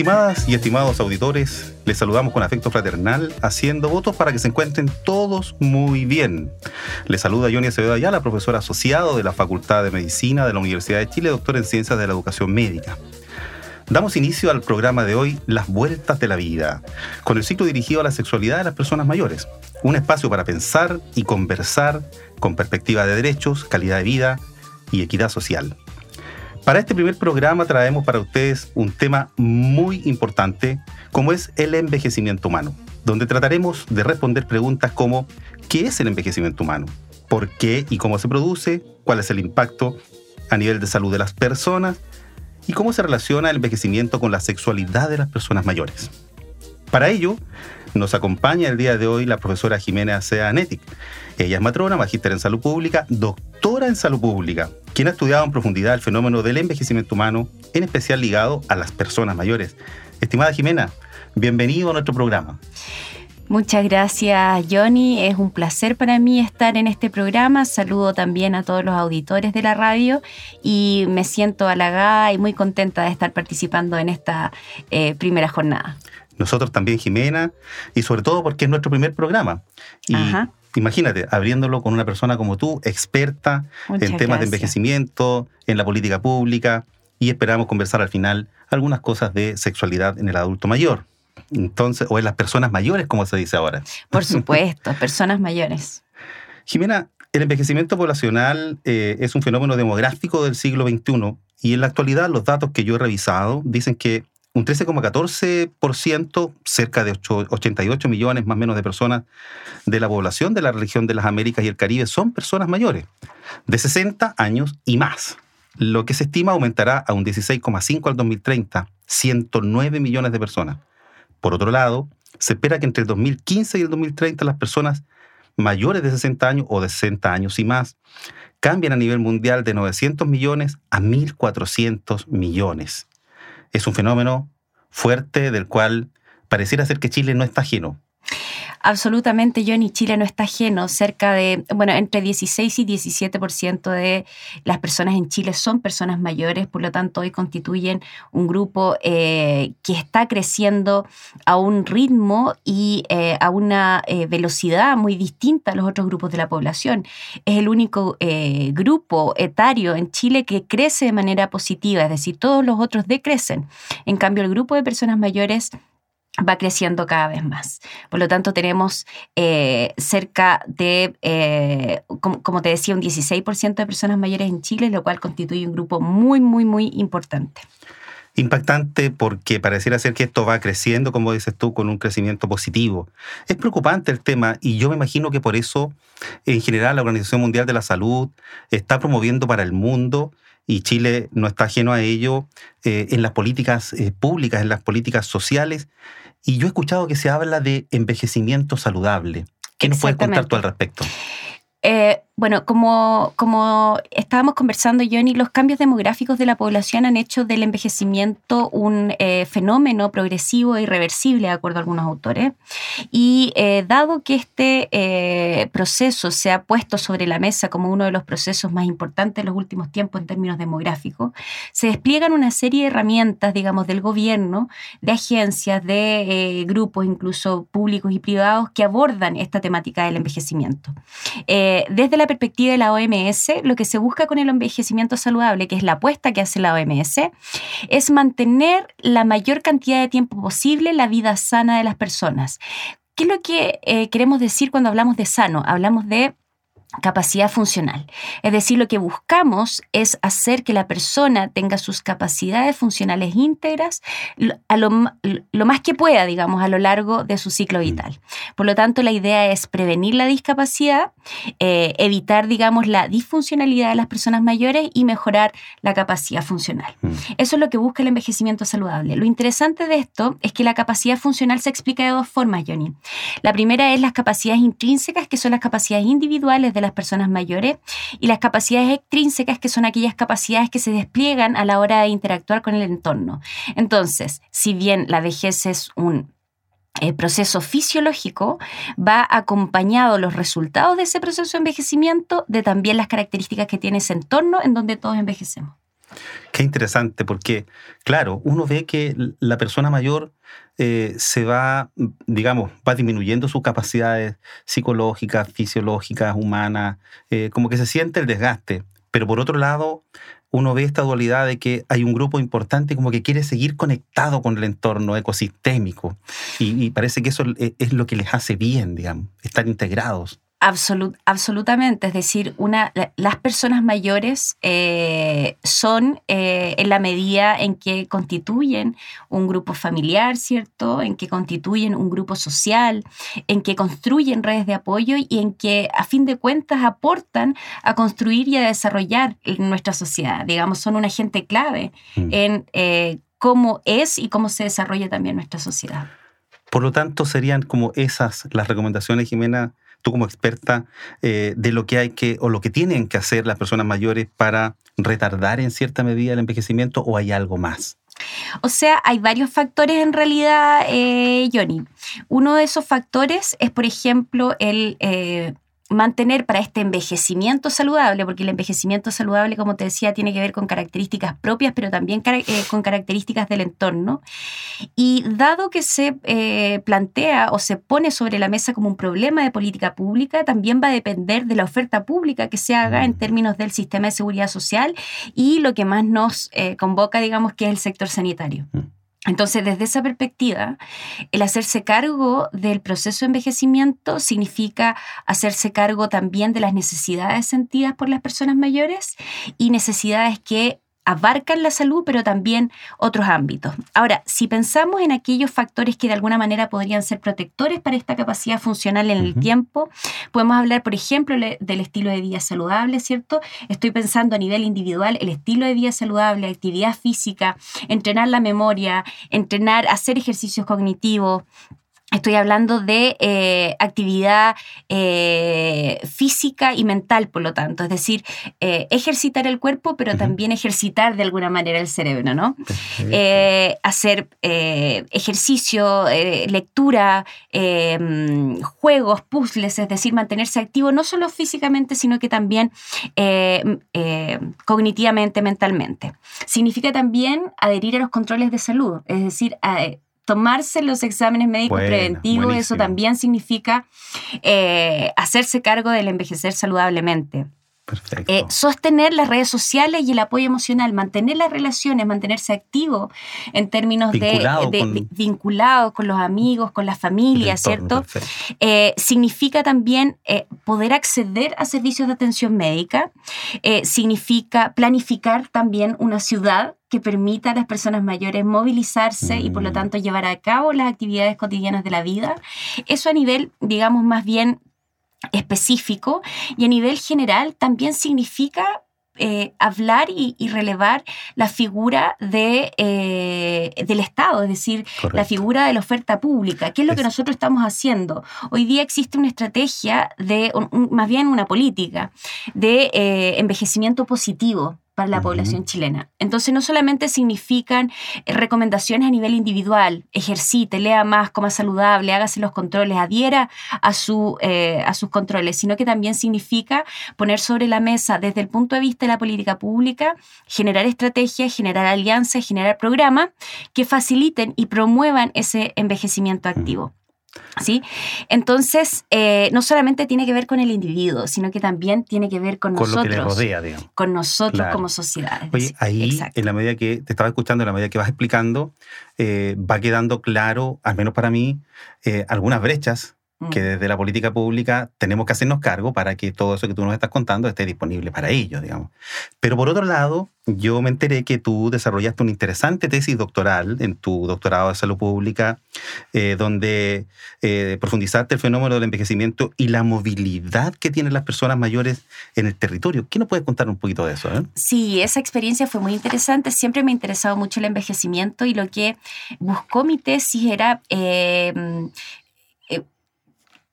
Estimadas y estimados auditores, les saludamos con afecto fraternal, haciendo votos para que se encuentren todos muy bien. Les saluda Johnny Acevedo Ayala, profesor asociado de la Facultad de Medicina de la Universidad de Chile, doctor en Ciencias de la Educación Médica. Damos inicio al programa de hoy, Las Vueltas de la Vida, con el ciclo dirigido a la sexualidad de las personas mayores. Un espacio para pensar y conversar con perspectiva de derechos, calidad de vida y equidad social. Para este primer programa traemos para ustedes un tema muy importante como es el envejecimiento humano, donde trataremos de responder preguntas como ¿qué es el envejecimiento humano? ¿Por qué y cómo se produce? ¿Cuál es el impacto a nivel de salud de las personas? ¿Y cómo se relaciona el envejecimiento con la sexualidad de las personas mayores? Para ello, nos acompaña el día de hoy la profesora Jimena Sea. Ella es matrona, magíster en salud pública, doctora en salud pública, quien ha estudiado en profundidad el fenómeno del envejecimiento humano, en especial ligado a las personas mayores. Estimada Jimena, bienvenido a nuestro programa. Muchas gracias, Johnny. Es un placer para mí estar en este programa. Saludo también a todos los auditores de la radio y me siento halagada y muy contenta de estar participando en esta eh, primera jornada. Nosotros también, Jimena, y sobre todo porque es nuestro primer programa. Y imagínate, abriéndolo con una persona como tú, experta en temas de envejecimiento, en la política pública, y esperamos conversar al final algunas cosas de sexualidad en el adulto mayor. Entonces, o en las personas mayores, como se dice ahora. Por supuesto, personas mayores. Jimena, el envejecimiento poblacional eh, es un fenómeno demográfico del siglo XXI y en la actualidad los datos que yo he revisado dicen que un 13,14%, cerca de 88 millones más o menos de personas de la población de la región de las Américas y el Caribe son personas mayores, de 60 años y más, lo que se estima aumentará a un 16,5 al 2030, 109 millones de personas. Por otro lado, se espera que entre el 2015 y el 2030 las personas mayores de 60 años o de 60 años y más cambien a nivel mundial de 900 millones a 1.400 millones. Es un fenómeno fuerte del cual pareciera ser que Chile no está ajeno. Absolutamente, Johnny, Chile no está ajeno. Cerca de, bueno, entre 16 y 17% de las personas en Chile son personas mayores, por lo tanto, hoy constituyen un grupo eh, que está creciendo a un ritmo y eh, a una eh, velocidad muy distinta a los otros grupos de la población. Es el único grupo etario en Chile que crece de manera positiva, es decir, todos los otros decrecen. En cambio, el grupo de personas mayores va creciendo cada vez más. Por lo tanto, tenemos eh, cerca de, eh, como, te decía, un 16% de personas mayores en Chile, lo cual constituye un grupo muy, muy, muy importante. Impactante porque pareciera ser que esto va creciendo, como dices tú, con un crecimiento positivo. Es preocupante el tema y yo me imagino que por eso, en general, la Organización Mundial de la Salud está promoviendo para el mundo y Chile no está ajeno a ello eh, en las políticas públicas, en las políticas sociales, y yo he escuchado que se habla de envejecimiento saludable. ¿Qué nos puedes contar tú al respecto? Eh, bueno, como, como estábamos conversando, Johnny, los cambios demográficos de la población han hecho del envejecimiento un eh, fenómeno progresivo e irreversible, de acuerdo a algunos autores. Y eh, dado que este eh, proceso se ha puesto sobre la mesa como uno de los procesos más importantes en los últimos tiempos en términos demográficos, se despliegan una serie de herramientas, digamos, del gobierno, de agencias, de grupos, incluso públicos y privados, que abordan esta temática del envejecimiento. desde la perspectiva de la OMS, lo que se busca con el envejecimiento saludable, que es la apuesta que hace la OMS, es mantener la mayor cantidad de tiempo posible la vida sana de las personas. ¿Qué es lo que eh, queremos decir cuando hablamos de sano? Hablamos de capacidad funcional. Es decir, lo que buscamos es hacer que la persona tenga sus capacidades funcionales íntegras a lo, más que pueda, digamos, a lo largo de su ciclo mm. vital. Por lo tanto, la idea es prevenir la discapacidad, eh, evitar, digamos, la disfuncionalidad de las personas mayores y mejorar la capacidad funcional. Mm. Eso es lo que busca el envejecimiento saludable. Lo interesante de esto es que la capacidad funcional se explica de dos formas, Johnny. La primera es las capacidades intrínsecas, que son las capacidades individuales de las personas mayores y las capacidades extrínsecas, que son aquellas capacidades que se despliegan a la hora de interactuar con el entorno. Entonces, si bien la vejez es un eh, proceso fisiológico va acompañado los resultados de ese proceso de envejecimiento de también las características que tiene ese entorno en donde todos envejecemos. Qué interesante, porque claro, uno ve que la persona mayor eh, se va, digamos, va disminuyendo sus capacidades psicológicas, fisiológicas, humanas, eh, como que se siente el desgaste. Pero por otro lado, uno ve esta dualidad de que hay un grupo importante como que quiere seguir conectado con el entorno ecosistémico. Y, y parece que eso es lo que les hace bien, digamos, estar integrados absolutamente, es decir, una, las personas mayores eh, son eh, en la medida en que constituyen un grupo familiar, ¿cierto? En que constituyen un grupo social, en que construyen redes de apoyo y en que a fin de cuentas aportan a construir y a desarrollar nuestra sociedad. Digamos, son un agente clave mm. en eh, cómo es y cómo se desarrolla también nuestra sociedad. Por lo tanto, serían como esas las recomendaciones, Jimena, tú como experta, eh, de lo que hay que o lo que tienen que hacer las personas mayores para retardar en cierta medida el envejecimiento o hay algo más? O sea, hay varios factores en realidad, eh, Johnny. Uno de esos factores es, por ejemplo, el eh, mantener para este envejecimiento saludable, porque el envejecimiento saludable, como te decía, tiene que ver con características propias, pero también eh, con características del entorno. Y dado que se eh, plantea o se pone sobre la mesa como un problema de política pública, también va a depender de la oferta pública que se haga en términos del sistema de seguridad social y lo que más nos eh, convoca, digamos, que es el sector sanitario. Mm. Entonces, desde esa perspectiva, el hacerse cargo del proceso de envejecimiento significa hacerse cargo también de las necesidades sentidas por las personas mayores y necesidades que abarcan la salud, pero también otros ámbitos. Ahora, si pensamos en aquellos factores que de alguna manera podrían ser protectores para esta capacidad funcional en el tiempo, podemos hablar, por ejemplo, del estilo de vida saludable, ¿cierto? Estoy pensando a nivel individual, el estilo de vida saludable, actividad física, entrenar la memoria, entrenar, hacer ejercicios cognitivos, Estoy hablando de eh, actividad eh, física y mental, por lo tanto, es decir, eh, ejercitar el cuerpo, pero también ejercitar de alguna manera el cerebro, ¿no? hacer ejercicio, lectura, em, juegos, puzzles, es decir, mantenerse activo no solo físicamente, sino que también cognitivamente, mentalmente. Significa también adherir a los controles de salud, es decir, tomarse los exámenes médicos preventivos, eso también significa eh, hacerse cargo del envejecer saludablemente. Eh, sostener las redes sociales y el apoyo emocional, mantener las relaciones, mantenerse activo en términos de, con... vinculados con los amigos, con la familia, ¿cierto? Eh, significa también eh, poder acceder a servicios de atención médica, significa planificar también una ciudad que permita a las personas mayores movilizarse y por lo mm. tanto llevar a cabo las actividades cotidianas de la vida. Eso a nivel, digamos, más bien específico y a nivel general también significa eh, hablar y, relevar la figura de, eh, del Estado, es decir, la figura de la oferta pública. ¿Qué es lo que nosotros estamos haciendo? Hoy día existe una estrategia de, más bien una política de eh, envejecimiento positivo para la población chilena. Entonces no solamente significan eh, recomendaciones a nivel individual, ejercite, lea más, coma saludable, hágase los controles, adhiera a, su, eh, a sus controles, sino que también significa poner sobre la mesa desde el punto de vista de la política pública, generar estrategias, generar alianzas, generar programas que faciliten y promuevan ese envejecimiento activo. ¿Sí? Entonces, eh, no solamente tiene que ver con el individuo, sino que también tiene que ver con, nosotros. Lo que le rodea, digamos. Con nosotros como sociedad. Oye, ahí, en la medida que te estaba escuchando, en la medida que vas explicando, eh, va quedando claro, al menos para mí, eh, algunas brechas que mm. desde la política pública tenemos que hacernos cargo para que todo eso que tú nos estás contando esté disponible para ellos, digamos. Pero por otro lado, yo me enteré que tú desarrollaste una interesante tesis doctoral en tu doctorado de salud pública, eh, donde eh, profundizaste el fenómeno del envejecimiento y la movilidad que tienen las personas mayores en el territorio. ¿Qué nos puedes contar un poquito de eso? Eh? Sí, esa experiencia fue muy interesante. Siempre me ha interesado mucho el envejecimiento y lo que buscó mi tesis era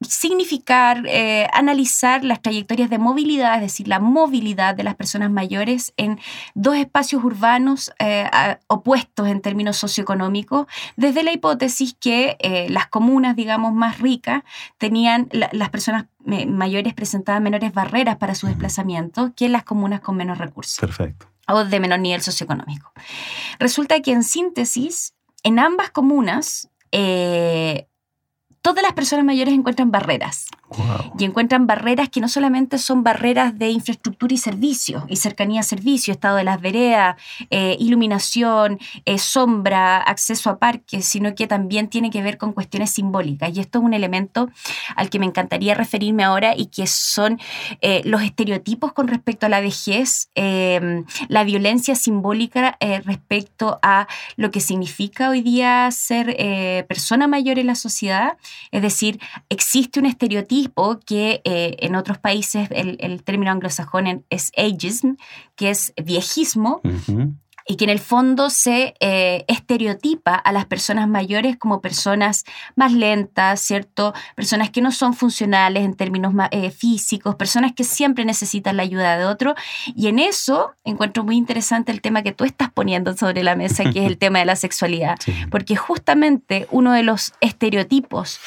significar, eh, analizar las trayectorias de movilidad, es decir, la movilidad de las personas mayores en dos espacios urbanos eh, opuestos en términos socioeconómicos, desde la hipótesis que eh, las comunas, digamos, más ricas, tenían, las personas mayores presentaban menores barreras para su desplazamiento que las comunas con menos recursos. Perfecto. O de menor nivel socioeconómico. Resulta que en síntesis, en ambas comunas, todas las personas mayores encuentran barreras. Y encuentran barreras que no solamente son barreras de infraestructura y servicios, y cercanía a servicios, estado de las veredas, eh, iluminación, eh, sombra, acceso a parques, sino que también tiene que ver con cuestiones simbólicas. Y esto es un elemento al que me encantaría referirme ahora y que son eh, los estereotipos con respecto a la vejez, la violencia simbólica respecto a lo que significa hoy día ser persona mayor en la sociedad. Es decir, existe un estereotipo que eh, en otros países el, término anglosajón es ageism, que es viejismo, y que en el fondo se eh, estereotipa a las personas mayores como personas más lentas, ¿cierto? Personas que no son funcionales en términos eh, físicos, personas que siempre necesitan la ayuda de otro. Y en eso encuentro muy interesante el tema que tú estás poniendo sobre la mesa, que es el tema de la sexualidad, porque justamente uno de los estereotipos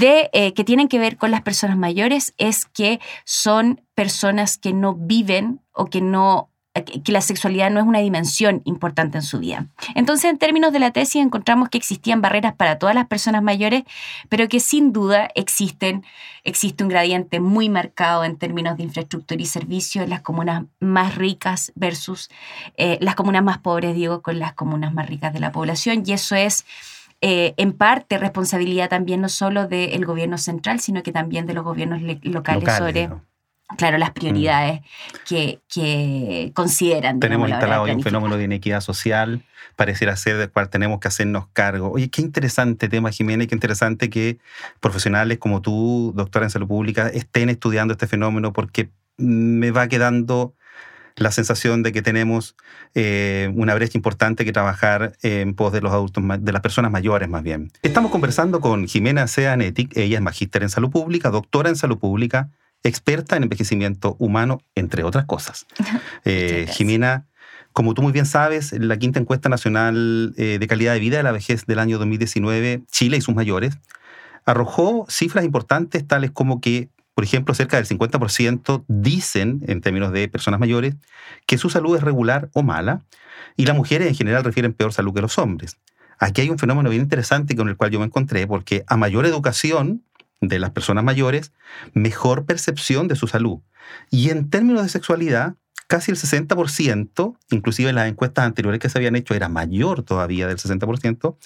de, eh, que tienen que ver con las personas mayores es que son personas que no viven o que no que la sexualidad no es una dimensión importante en su vida. Entonces, en términos de la tesis, encontramos que existían barreras para todas las personas mayores, pero que sin duda existen, existe un gradiente muy marcado en términos de infraestructura y servicios en las comunas más ricas versus eh, las comunas más pobres, digo, con las comunas más ricas de la población, y eso es... Eh, en parte responsabilidad también no solo del gobierno central, sino que también de los gobiernos locales, sobre claro, las mm. prioridades que, que, consideran. Tenemos instalado un fenómeno de inequidad social, pareciera ser del cual tenemos que hacernos cargo. Oye, qué interesante tema, Jiménez, qué interesante que profesionales como tú, doctora en salud pública, estén estudiando este fenómeno porque me va quedando la sensación de que tenemos eh, una brecha importante que trabajar en pos de los adultos, de las personas mayores más bien. Estamos conversando con Jimena Seanetic, ella es magíster en salud pública, doctora en salud pública, experta en envejecimiento humano, entre otras cosas. Eh, Jimena, como tú muy bien sabes, la quinta encuesta nacional eh, de calidad de vida de la vejez del año 2019, Chile y sus mayores, arrojó cifras importantes tales como que, por ejemplo, cerca del 50% dicen, en términos de personas mayores, que su salud es regular o mala, y las mujeres en general refieren peor salud que los hombres. Aquí hay un fenómeno bien interesante con el cual yo me encontré, porque a mayor educación, de las personas mayores, mejor percepción de su salud. Y en términos de sexualidad, casi el 60%, inclusive en las encuestas anteriores que se habían hecho era mayor todavía del 60%,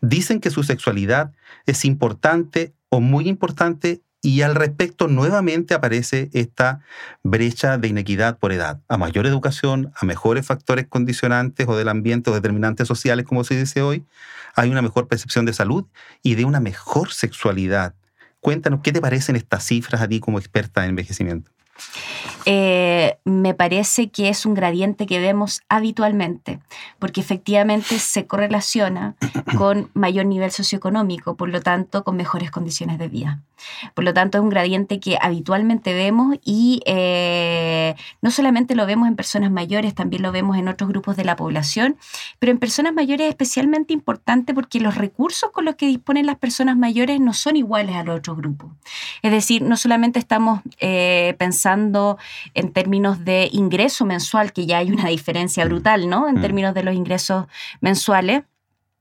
dicen que su sexualidad es importante o muy importante y al respecto nuevamente aparece esta brecha de inequidad por edad. A mayor educación, a mejores factores condicionantes o del ambiente o determinantes sociales, como se dice hoy, hay una mejor percepción de salud y de una mejor sexualidad. Cuéntanos, ¿qué te parecen estas cifras a ti como experta en envejecimiento? Eh, me parece que es un gradiente que vemos habitualmente, porque efectivamente se correlaciona con mayor nivel socioeconómico, por lo tanto, con mejores condiciones de vida. Por lo tanto, es un gradiente que habitualmente vemos y eh, no solamente lo vemos en personas mayores, también lo vemos en otros grupos de la población, pero en personas mayores es especialmente importante porque los recursos con los que disponen las personas mayores no son iguales a los otros grupos. Es decir, no solamente estamos eh, pensando en términos de ingreso mensual, que ya hay una diferencia mm. brutal, ¿no? En mm. términos de los ingresos mensuales.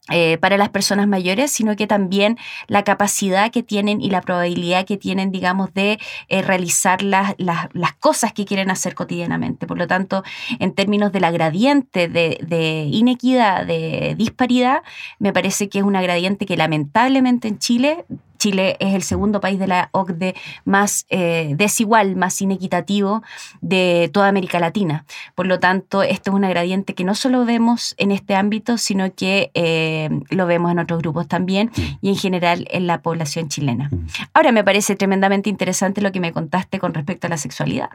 Eh, para las personas mayores, sino que también la capacidad que tienen y la probabilidad que tienen, digamos, de eh, realizar las, las, cosas que quieren hacer cotidianamente. Por lo tanto, en términos de la gradiente de, de, inequidad, de disparidad, me parece que es una gradiente que lamentablemente en Chile Chile es el segundo país de la OCDE más eh, desigual, más inequitativo de toda América Latina. Por lo tanto, esto es un gradiente que no solo vemos en este ámbito, sino que eh, lo vemos en otros grupos también y en general en la población chilena. Ahora, me parece tremendamente interesante lo que me contaste con respecto a la sexualidad.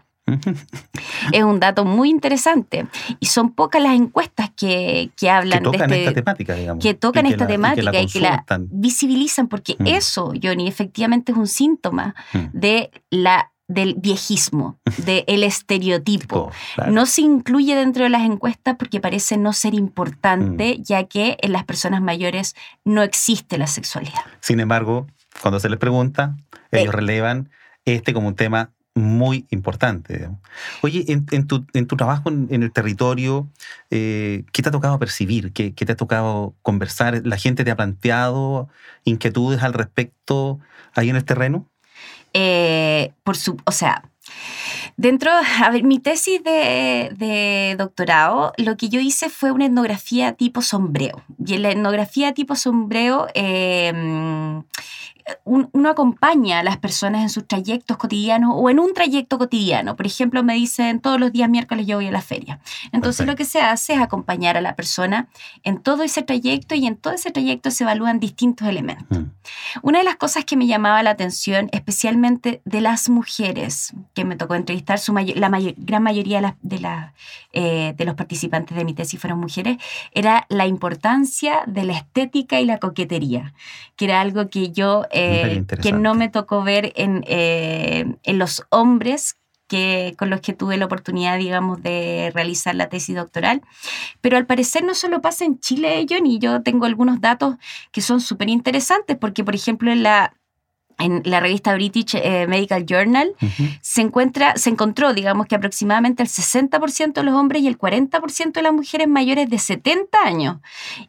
Es un dato muy interesante y son pocas las encuestas que, hablan que tocan de esta temática, digamos. Que tocan esta temática y que la, visibilizan, porque mm. eso, Johnny, efectivamente es un síntoma mm. de la del viejismo, del estereotipo. No se incluye dentro de las encuestas porque parece no ser importante, mm. ya que en las personas mayores no existe la sexualidad. Sin embargo, cuando se les pregunta, ellos eh. relevan este como un tema muy importante. Oye, en, tu, trabajo en, el territorio, eh, ¿qué te ha tocado percibir? ¿Qué, te ha tocado conversar? ¿La gente te ha planteado inquietudes al respecto ahí en el terreno? Eh, por su, o sea, Dentro, a ver, mi tesis de, doctorado, lo que yo hice fue una etnografía tipo sombreo. Y en la etnografía tipo sombreo, eh, uno acompaña a las personas en sus trayectos cotidianos o en un trayecto cotidiano. Por ejemplo, me dicen todos los días miércoles yo voy a la feria. Entonces lo que se hace es acompañar a la persona en todo ese trayecto y en todo ese trayecto se evalúan distintos elementos. Mm. Una de las cosas que me llamaba la atención, especialmente de las mujeres, que me tocó entrevistar, su la gran mayoría de, la, eh, de los participantes de mi tesis fueron mujeres, era la importancia de la estética y la coquetería, que era algo que yo eh, que no me tocó ver en, eh, en los hombres que, con los que tuve la oportunidad, digamos, de realizar la tesis doctoral. Pero al parecer no solo pasa en Chile, Johnny. Yo tengo algunos datos que son súper interesantes, porque, por ejemplo, en la en la revista British eh, Medical Journal, se, encuentra, se encontró, digamos, que aproximadamente el 60% de los hombres y el 40% de las mujeres mayores de 70 años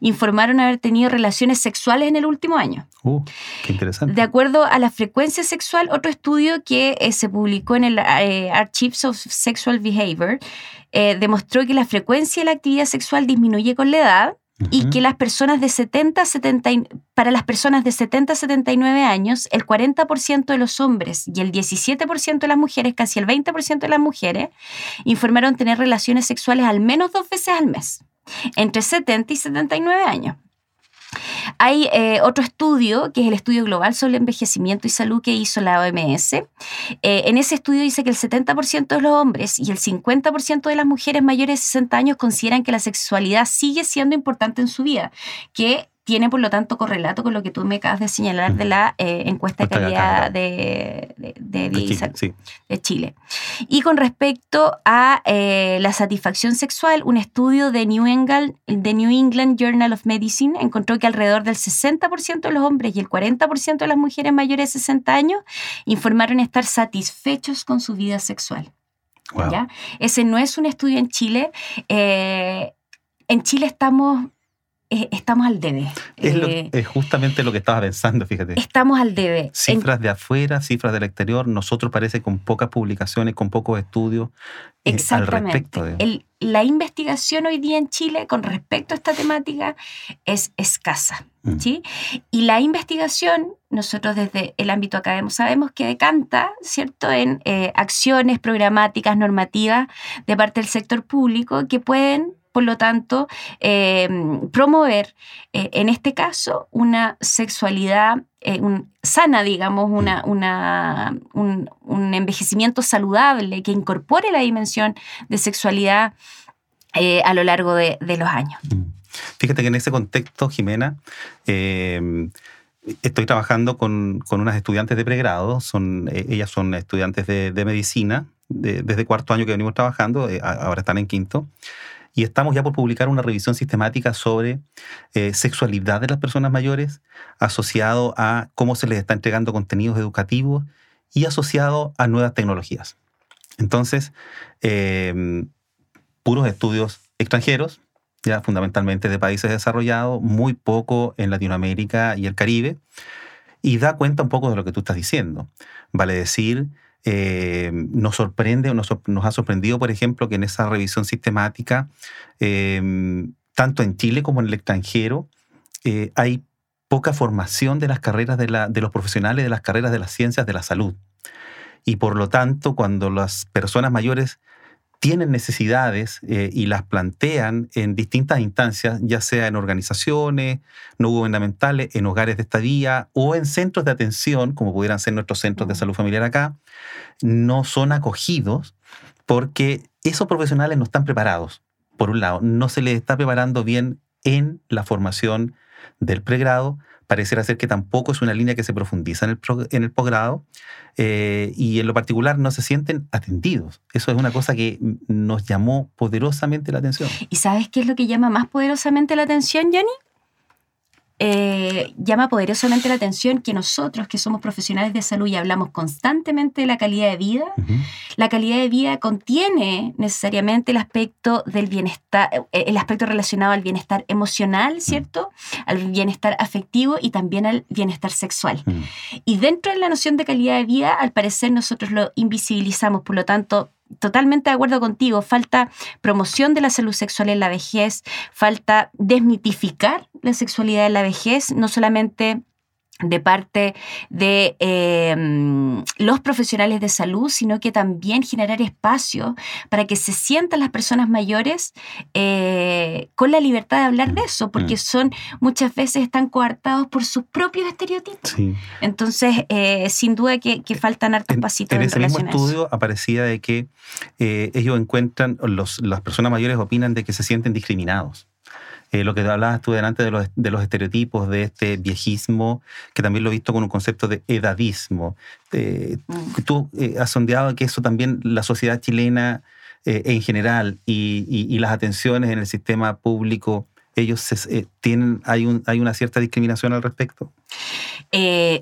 informaron haber tenido relaciones sexuales en el último año. Uh, qué interesante. De acuerdo a la frecuencia sexual, otro estudio que eh, se publicó en el eh, Archives of Sexual Behavior demostró que la frecuencia de la actividad sexual disminuye con la edad y que las personas de 70 70, para las personas de 70 a 79 años, el 40% de los hombres y el 17% de las mujeres, casi el 20% de las mujeres, informaron tener relaciones sexuales al menos dos veces al mes, entre 70 y 79 años. Hay eh, otro estudio, que es el estudio global sobre envejecimiento y salud que hizo la OMS. Eh, en ese estudio dice que el 70% de los hombres y el 50% de las mujeres mayores de 60 años consideran que la sexualidad sigue siendo importante en su vida, que tiene por lo tanto correlato con lo que tú me acabas de señalar de la eh, encuesta de calidad de, de, Chile, Y con respecto a eh, la satisfacción sexual, un estudio de New, England, de New England Journal of Medicine encontró que alrededor del 60% de los hombres y el 40% de las mujeres mayores de 60 años informaron estar satisfechos con su vida sexual. ¿Ya? Ese no es un estudio en Chile. Eh, en Chile estamos estamos al debe. Eh, es, justamente lo que estaba pensando, fíjate. Estamos al debe. Cifras de afuera, cifras del exterior, nosotros parece con pocas publicaciones, con pocos estudios eh, al respecto. la investigación hoy día en Chile con respecto a esta temática es escasa. Mm. ¿sí? Y la investigación, nosotros desde el ámbito académico sabemos que decanta, ¿cierto?, en acciones programáticas, normativas de parte del sector público que pueden por lo tanto, em, promover, eh, en este caso, una sexualidad eh, sana, digamos, una, un, envejecimiento saludable que incorpore la dimensión de sexualidad eh, a lo largo de, los años. Mm. Fíjate que en ese contexto, Jimena, em, estoy trabajando con, unas estudiantes de pregrado, son, ellas son estudiantes de, medicina, desde cuarto año que venimos trabajando, ahora están en quinto y estamos ya por publicar una revisión sistemática sobre eh, sexualidad de las personas mayores, asociado a cómo se les está entregando contenidos educativos y asociado a nuevas tecnologías. Entonces, em, puros estudios extranjeros, ya fundamentalmente de países desarrollados, muy poco en Latinoamérica y el Caribe, y da cuenta un poco de lo que tú estás diciendo. Vale decir eh, nos sorprende o nos, ha sorprendido, por ejemplo, que en esa revisión sistemática, em, tanto en Chile como en el extranjero, eh, hay poca formación de las carreras de, la, de los profesionales de las carreras de las ciencias de la salud. Y por lo tanto, cuando las personas mayores tienen necesidades eh, y las plantean en distintas instancias, ya sea en organizaciones no gubernamentales, en hogares de estadía o en centros de atención, como pudieran ser nuestros centros de salud familiar acá, no son acogidos porque esos profesionales no están preparados. Por un lado, no se les está preparando bien en la formación del pregrado, pareciera ser que tampoco es una línea que se profundiza en el, en el posgrado eh, y en lo particular no se sienten atendidos. Eso es una cosa que nos llamó poderosamente la atención. ¿Y sabes qué es lo que llama más poderosamente la atención, Jenny? Eh, llama poderosamente la atención que nosotros, que somos profesionales de salud y hablamos constantemente de la calidad de vida, la calidad de vida contiene necesariamente el aspecto del bienestar, eh, el aspecto relacionado al bienestar emocional, ¿cierto? Al bienestar afectivo y también al bienestar sexual. Y dentro de la noción de calidad de vida, al parecer nosotros lo invisibilizamos, por lo tanto, totalmente de acuerdo contigo, falta promoción de la salud sexual en la vejez, falta desmitificar la sexualidad en la vejez, no solamente de parte de em, los profesionales de salud, sino que también generar espacio para que se sientan las personas mayores eh, con la libertad de hablar de eso, porque mm. son muchas veces están coartados por sus propios estereotipos. Entonces, eh, sin duda que, faltan hartos pasitos. En, ese mismo estudio aparecía de que eh, ellos encuentran, los, las personas mayores opinan de que se sienten discriminados. Eh, lo que hablabas tú delante de los, de los, estereotipos, de este viejismo, que también lo he visto con un concepto de edadismo. Eh, mm. tú eh, has sondeado que eso también la sociedad chilena en general y, las atenciones en el sistema público ellos tienen, hay, un, hay una cierta discriminación al respecto?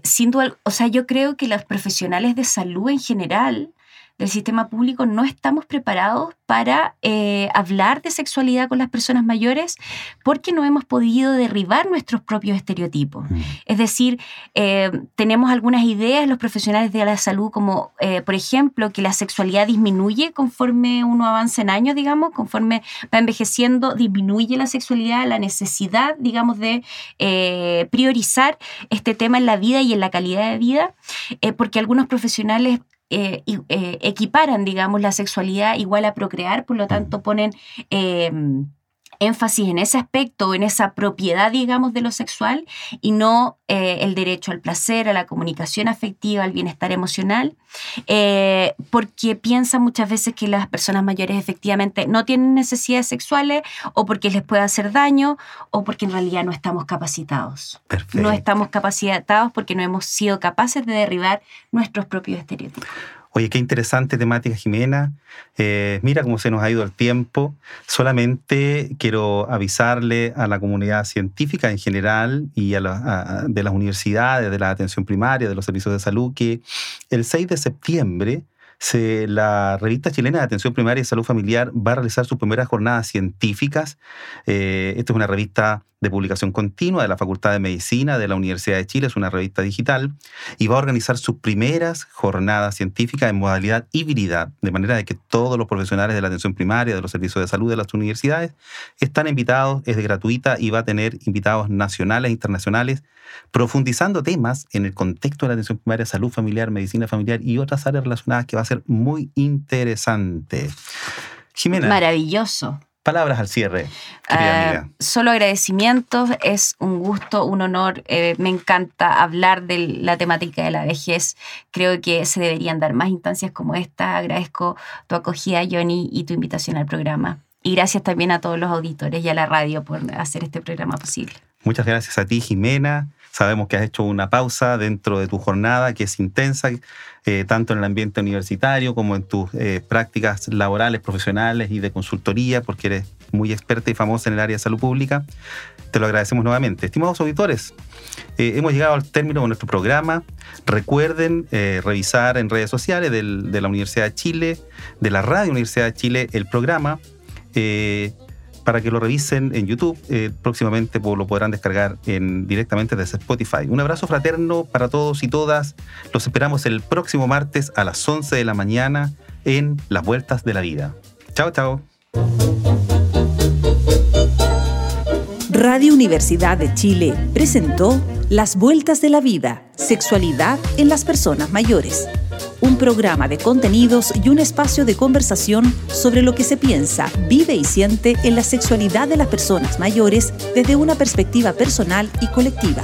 sin duda, o sea, yo creo que los profesionales de salud en general del sistema público no estamos preparados para eh, hablar de sexualidad con las personas mayores porque no hemos podido derribar nuestros propios estereotipos. Mm. Es decir, eh, tenemos algunas ideas los profesionales de la salud como, eh, por ejemplo, que la sexualidad disminuye conforme uno avanza en años, digamos, conforme va envejeciendo, disminuye la sexualidad, la necesidad, digamos, de priorizar este tema en la vida y en la calidad de vida, porque algunos profesionales eh, eh, equiparan, digamos, la sexualidad igual a procrear, por lo tanto ponen em, énfasis en ese aspecto, en esa propiedad, digamos, de lo sexual y no eh, el derecho al placer, a la comunicación afectiva, al bienestar emocional, porque piensan muchas veces que las personas mayores efectivamente no tienen necesidades sexuales o porque les puede hacer daño o porque en realidad no estamos capacitados. No estamos capacitados porque no hemos sido capaces de derribar nuestros propios estereotipos. Oye, qué interesante temática, Jimena. Eh, mira cómo se nos ha ido el tiempo. Solamente quiero avisarle a la comunidad científica en general y a, de las universidades, de la atención primaria, de los servicios de salud, que el 6 de septiembre la revista chilena de atención primaria y salud familiar va a realizar sus primeras jornadas científicas. Eh, esta es una revista de publicación continua de la Facultad de Medicina de la Universidad de Chile, es una revista digital, y va a organizar sus primeras jornadas científicas en modalidad híbrida, de manera de que todos los profesionales de la atención primaria, de los servicios de salud de las universidades, están invitados, es gratuita y va a tener invitados nacionales e internacionales, profundizando temas en el contexto de la atención primaria, salud familiar, medicina familiar y otras áreas relacionadas que va a ser muy interesante. Jimena. Maravilloso. Palabras al cierre, querida uh, Solo agradecimientos, es un gusto, un honor. Eh, me encanta hablar de la temática de la vejez. Creo que se deberían dar más instancias como esta. Agradezco tu acogida, Johnny, y tu invitación al programa. Y gracias también a todos los auditores y a la radio por hacer este programa posible. Muchas gracias a ti, Jimena. Sabemos que has hecho una pausa dentro de tu jornada que es intensa, eh, tanto en el ambiente universitario como en tus eh, prácticas laborales, profesionales y de consultoría, porque eres muy experta y famosa en el área de salud pública. Te lo agradecemos nuevamente. Estimados auditores, eh, hemos llegado al término de nuestro programa. Recuerden revisar en redes sociales de la Universidad de Chile, de la Radio Universidad de Chile, el programa para que lo revisen en YouTube. Eh, próximamente lo podrán descargar en, directamente desde Spotify. Un abrazo fraterno para todos y todas. Los esperamos el próximo martes a las 11 de la mañana en Las Vueltas de la Vida. Chao, chao. Radio Universidad de Chile presentó Las Vueltas de la Vida, Sexualidad en las Personas Mayores. Un programa de contenidos y un espacio de conversación sobre lo que se piensa, vive y siente en la sexualidad de las personas mayores desde una perspectiva personal y colectiva.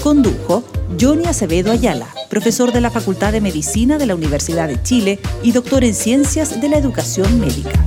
Condujo Johnny Acevedo Ayala, profesor de la Facultad de Medicina de la Universidad de Chile y doctor en Ciencias de la Educación Médica.